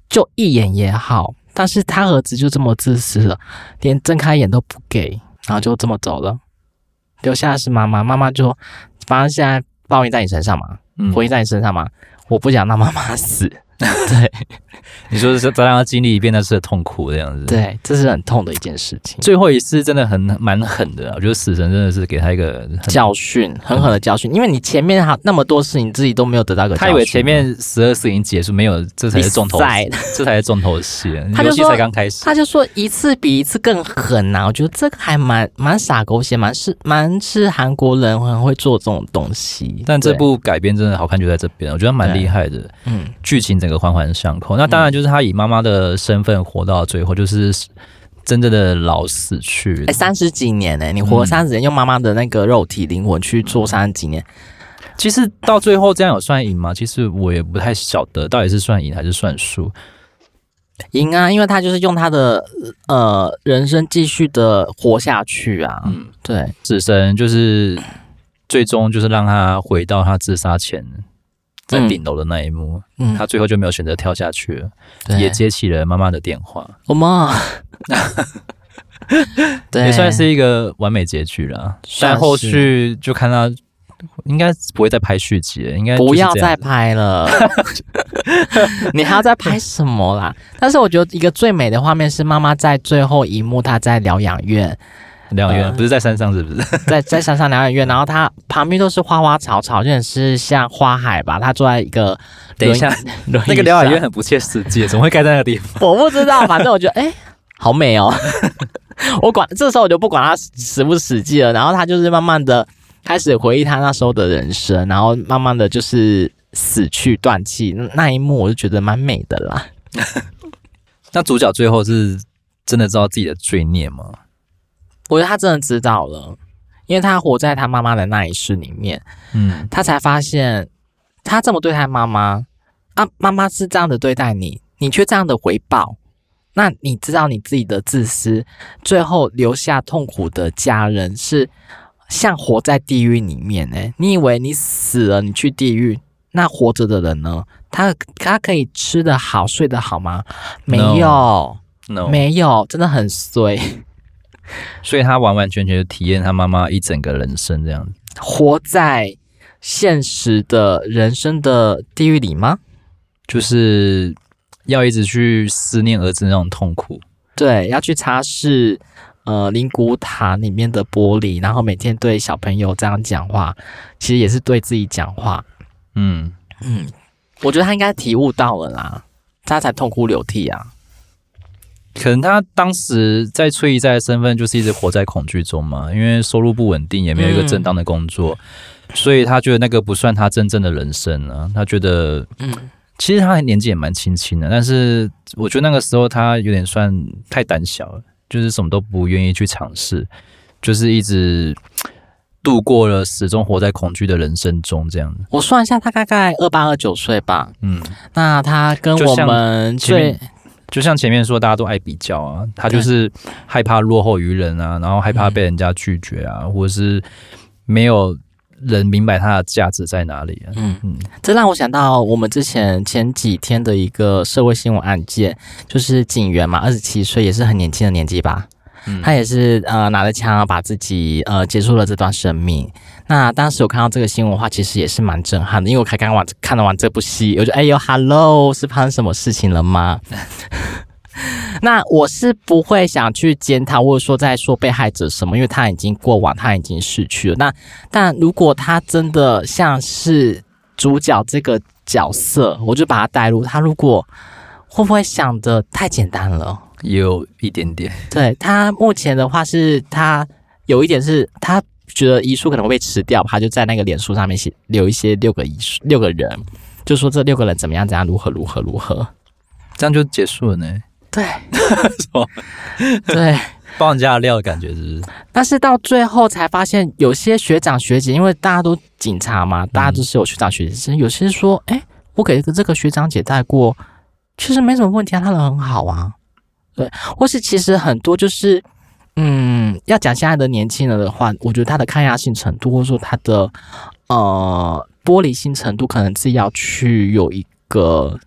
就一眼也好。但是他儿子就这么自私了，连睁开眼都不给，然后就这么走了。留下的是妈妈，妈妈就反正现在报应在你身上嘛，回应在你身上嘛。我不想让妈妈死。对，你说是咱让他经历一遍那次的痛苦这样子，对，这是很痛的一件事情。最后一次真的很蛮狠的，我觉得死神真的是给他一个教训，狠狠的教训。因为你前面哈那么多事，你自己都没有得到个。他以为前面十二次已经结束，没有，这才是重头戏，这才是重头戏。游戏才刚开始，他就说一次比一次更狠呐、啊。我觉得这个还蛮蛮傻狗血，蛮是蛮是韩国人很会做这种东西。但这部改编真的好看，就在这边，我觉得蛮厉害的。嗯，剧情整个环环相扣。那当然就是他以妈妈的身份活到最后，就是真正的老死去。哎，三十几年呢、欸？你活三十年，用妈妈的那个肉体灵魂去做三十几年，其实到最后这样有算赢吗？其实我也不太晓得，到底是算赢还是算输。赢啊，因为他就是用他的呃人生继续的活下去啊。嗯，对，死神就是最终就是让他回到他自杀前。在顶楼的那一幕，嗯，他最后就没有选择跳下去了，嗯、也接起了妈妈的电话。我妈，也算是一个完美结局了。但后续就看他应该不会再拍续集了，应该不要再拍了。你还要再拍什么啦？但是我觉得一个最美的画面是妈妈在最后一幕，她在疗养院。疗养院不是在山上，是不是？呃、在在山上疗养院，然后他旁边都是花花草草，就很是像花海吧。他坐在一个，等一下，那个疗养院很不切实际，怎么会盖在那个地方？我不知道，反正我觉得，哎、欸，好美哦。我管这时候我就不管他实不实际了，然后他就是慢慢的开始回忆他那时候的人生，然后慢慢的就是死去断气那一幕，我就觉得蛮美的啦。那主角最后是真的知道自己的罪孽吗？我觉得他真的知道了，因为他活在他妈妈的那一世里面，嗯，他才发现他这么对他妈妈啊，妈妈是这样的对待你，你却这样的回报，那你知道你自己的自私，最后留下痛苦的家人是像活在地狱里面呢？你以为你死了，你去地狱，那活着的人呢？他他可以吃得好，睡得好吗？没有，no, no. 没有，真的很衰。所以他完完全全的体验他妈妈一整个人生，这样子活在现实的人生的地狱里吗？就是要一直去思念儿子那种痛苦，对，要去擦拭呃灵骨塔里面的玻璃，然后每天对小朋友这样讲话，其实也是对自己讲话。嗯嗯，我觉得他应该体悟到了啦，他才痛哭流涕啊。可能他当时在崔一在的身份就是一直活在恐惧中嘛，因为收入不稳定，也没有一个正当的工作，嗯、所以他觉得那个不算他真正的人生啊。他觉得，嗯，其实他年纪也蛮轻轻的，但是我觉得那个时候他有点算太胆小了，就是什么都不愿意去尝试，就是一直度过了始终活在恐惧的人生中这样。我算一下，他大概二八二九岁吧。嗯，那他跟我们最。就像前面说，大家都爱比较啊，他就是害怕落后于人啊，然后害怕被人家拒绝啊，或者是没有人明白他的价值在哪里啊。嗯嗯，这让我想到我们之前前几天的一个社会新闻案件，就是警员嘛，二十七岁，也是很年轻的年纪吧。他也是呃拿着枪把自己呃结束了这段生命。那当时我看到这个新闻的话，其实也是蛮震撼的，因为我才刚完看了完这部戏，我就哎呦，Hello，是发生什么事情了吗？那我是不会想去检讨，或者说在说被害者什么，因为他已经过往，他已经逝去了。那但如果他真的像是主角这个角色，我就把他带入，他如果会不会想的太简单了？有一点点，对，他目前的话是，他有一点是他觉得遗书可能会被吃掉，他就在那个脸书上面写留一些六个遗书，六个人，就说这六个人怎么样怎样，如何如何如何，这样就结束了呢？对，对，爆人家的料的感觉是不是？但是到最后才发现，有些学长学姐，因为大家都警察嘛，大家都是有学长学姐，嗯、有些说，哎，我给这个学长姐带过，其实没什么问题啊，他人很好啊。对，或是其实很多就是，嗯，要讲现在的年轻人的话，我觉得他的抗压性程度，或者说他的呃玻璃心程度，可能是要去有一个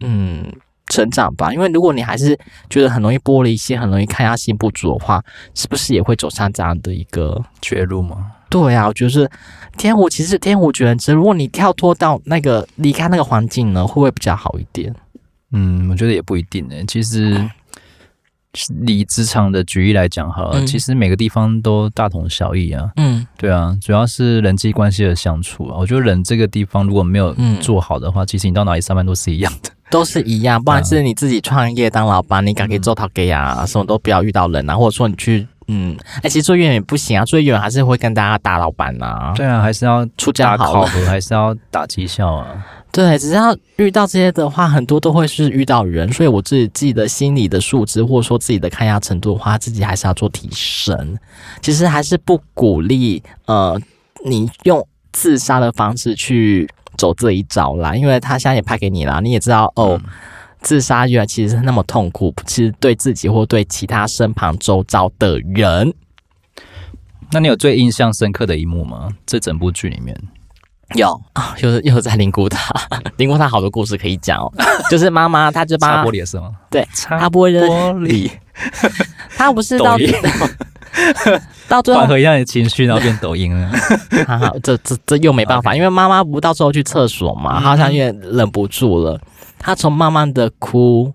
嗯成长吧。因为如果你还是觉得很容易玻璃心，很容易抗压性不足的话，是不是也会走上这样的一个绝路吗？对啊，我觉得是天胡，其实天胡绝人之，如果你跳脱到那个离开那个环境呢，会不会比较好一点？嗯，我觉得也不一定呢。其实，以职场的举例来讲哈，嗯、其实每个地方都大同小异啊。嗯，对啊，主要是人际关系的相处啊。我觉得人这个地方如果没有做好的话，嗯、其实你到哪里上班都是一样的，都是一样。不然是你自己创业当老板，你敢可以做讨给啊，什么都不要遇到人啊，或者说你去。嗯，哎、欸，其实做业务员不行啊，做业务员还是会跟大家打老板呐、啊。对啊，还是要出家考核，还是要打绩效啊。对，只要遇到这些的话，很多都会是遇到人，所以我自己自己的心理的素质，或者说自己的抗压程度的话，自己还是要做提升。其实还是不鼓励呃，你用自杀的方式去走这一招啦，因为他现在也拍给你啦，你也知道哦。嗯自杀原来其实是那么痛苦，其实对自己或对其他身旁周遭的人。那你有最印象深刻的一幕吗？这整部剧里面有啊，又是又是在灵骨塔，灵骨塔好多故事可以讲哦。就是妈妈，她就擦玻璃的是吗？对，擦玻璃。她不是到到最后缓和一下你的情绪，然后变抖音了。哈哈，这这这又没办法，Okay. 因为妈妈不到时候去厕所嘛，好像也忍不住了。她从慢慢的哭，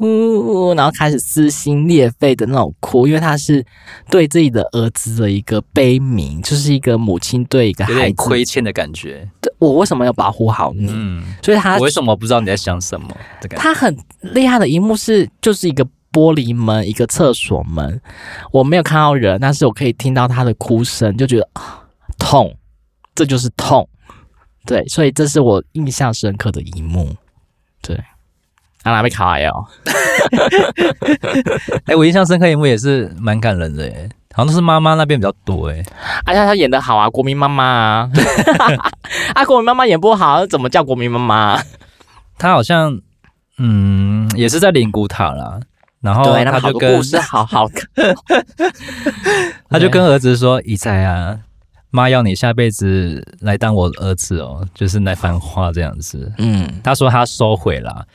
呜，然后开始撕心裂肺的那种哭，因为他是对自己的儿子的一个悲鸣，就是一个母亲对一个孩子亏欠的感觉。对，我为什么要保护好你？嗯，所以他我为什么不知道你在想什么？他很厉害的一幕是，就是一个玻璃门，一个厕所门，我没有看到人，但是我可以听到他的哭声，就觉得啊，痛，这就是痛。对，所以这是我印象深刻的一幕。对，阿拉被卡也有。哎，我印象深刻一幕也是蛮感人的，哎，好像都是妈妈那边比较多，哎。而且，她演的好啊，国民妈妈啊。啊，国民妈妈演不好，怎么叫国民妈妈？她好像，嗯，也是在灵骨塔啦。然后他就跟故事好好看，他就跟儿子说：“一在啊。”妈要你下辈子来当我儿子哦，就是那番话这样子。嗯，他说他收回了。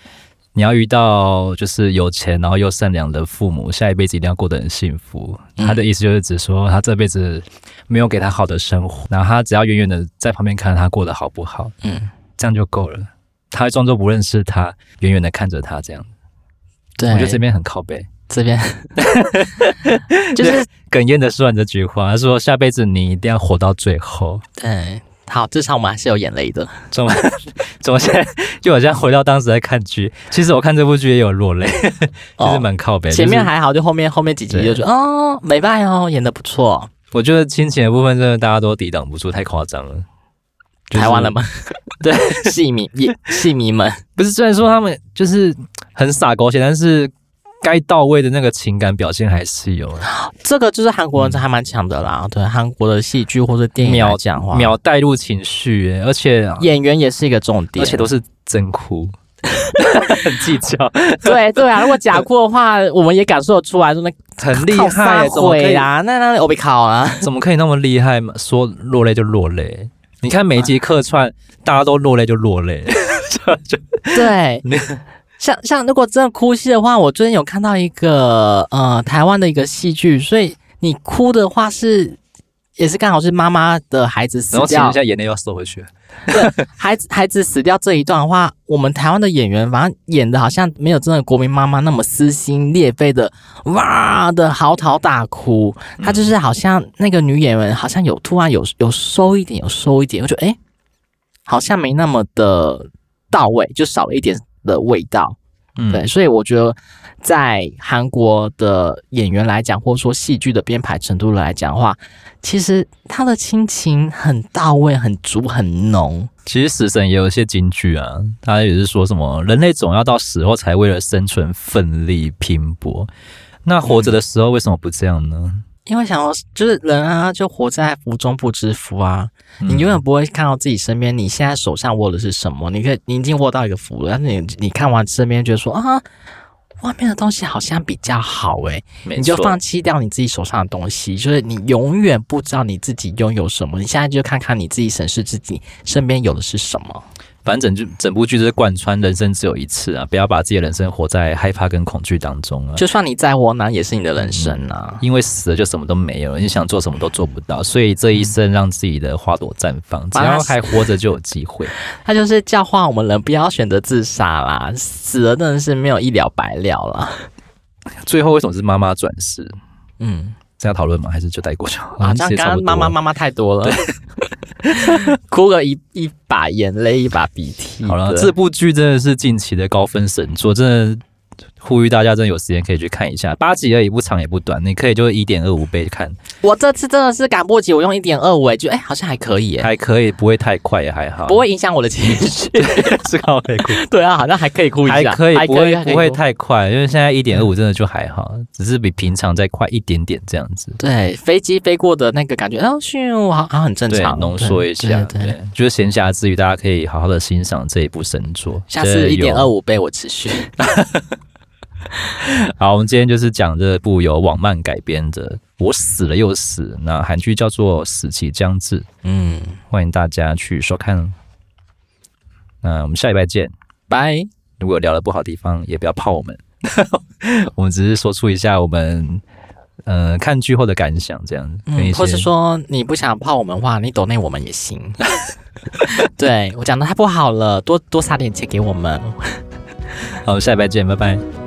你要遇到就是有钱然后又善良的父母，下一辈子一定要过得很幸福。嗯、他的意思就是指说他这辈子没有给他好的生活，然后他只要远远的在旁边看他过得好不好，嗯，这样就够了。他会装作不认识他，远远的看着他这样。对，我觉得这边很靠背。这边 就是 哽咽的说完这句话，他说：“下辈子你一定要活到最后。”对，好，至少我们还是有眼泪的。怎么 怎么现在就好像回到当时在看剧？其实我看这部剧也有落泪，其实蛮靠北。前面还好，就后面后面几集就觉得哦，美拜哦，演的不错。我觉得亲情的部分真的大家都抵挡不住，太夸张了。台湾了吗？对，戏迷也戏迷们不是，虽然说他们就是很傻狗血，但是。该到位的那个情感表现还是有，这个就是韩国人，这还蛮强的啦。嗯、对，韩国的戏剧或者电影秒讲话，秒带入情绪，而且演员也是一个重点，而且都是真哭，很计较。对对啊，如果假哭的话，我们也感受得出来，说那很厉害，怎么可以啊？那那我被考啊？怎么可以那么厉害嘛？说落泪就落泪，你看每一集客串，大家都落泪就落泪，对。像像如果真的哭戏的话，我最近有看到一个呃台湾的一个戏剧，所以你哭的话是也是刚好是妈妈的孩子死掉，然后一下眼泪又要收回去。对，孩子孩子死掉这一段的话，我们台湾的演员反正演的好像没有真的国民妈妈那么撕心裂肺的哇的嚎啕大哭，他就是好像那个女演员好像有突然有有收一点，有收一点，我觉得哎好像没那么的到位，就少了一点。的味道，嗯，对，所以我觉得在韩国的演员来讲，或者说戏剧的编排程度来讲的话，其实他的亲情很到位、很足、很浓。其实死神也有一些金句啊，他也是说什么人类总要到死后才为了生存奋力拼搏，那活着的时候为什么不这样呢？嗯因为想要就是人啊，就活在福中不知福啊。你永远不会看到自己身边，你现在手上握的是什么？你可以，你已经握到一个福了，但是你你看完身边，觉得说啊，外面的东西好像比较好诶、欸，你就放弃掉你自己手上的东西，就是你永远不知道你自己拥有什么。你现在就看看你自己，审视自己身边有的是什么。反正整剧整部剧就是贯穿人生只有一次啊！不要把自己的人生活在害怕跟恐惧当中啊！就算你再活难，也是你的人生啊！嗯、因为死了就什么都没有了，你想做什么都做不到，所以这一生让自己的花朵绽放，只要还活着就有机会。他就是教化我们人不要选择自杀啦，死了真的是没有一了百了了。最后为什么是妈妈转世？嗯，这样讨论吗？还是就带过去？啊，这样刚刚妈妈妈妈太多了。哭了一一把眼泪，一把鼻涕。好了，这部剧真的是近期的高分神作，真的。呼吁大家真的有时间可以去看一下，八集而已，不长也不短，你可以就一点二五倍看。我这次真的是赶不及，我用一点二五，哎，就哎好像还可以，哎，还可以，不会太快，也还好，不会影响我的情绪，是靠可以哭。对啊，好像还可以哭一下，还可以，不会不会太快，因为现在一点二五真的就还好，只是比平常再快一点点这样子。对，飞机飞过的那个感觉，哦，咻，好好很正常。浓缩一下，对，就是闲暇之余，大家可以好好的欣赏这一部神作。下次一点二五倍，我持续。好，我们今天就是讲这部由网漫改编的《我死了又死》，那韩剧叫做《死期将至》。嗯，欢迎大家去收看。那我们下礼拜见，拜。如果聊的不好的地方，也不要泡我们，我们只是说出一下我们呃看剧后的感想，这样子。嗯，或是说你不想泡我们的话，你抖内我们也行。对，我讲的太不好了，多多撒点钱给我们。好，下礼拜见，拜拜。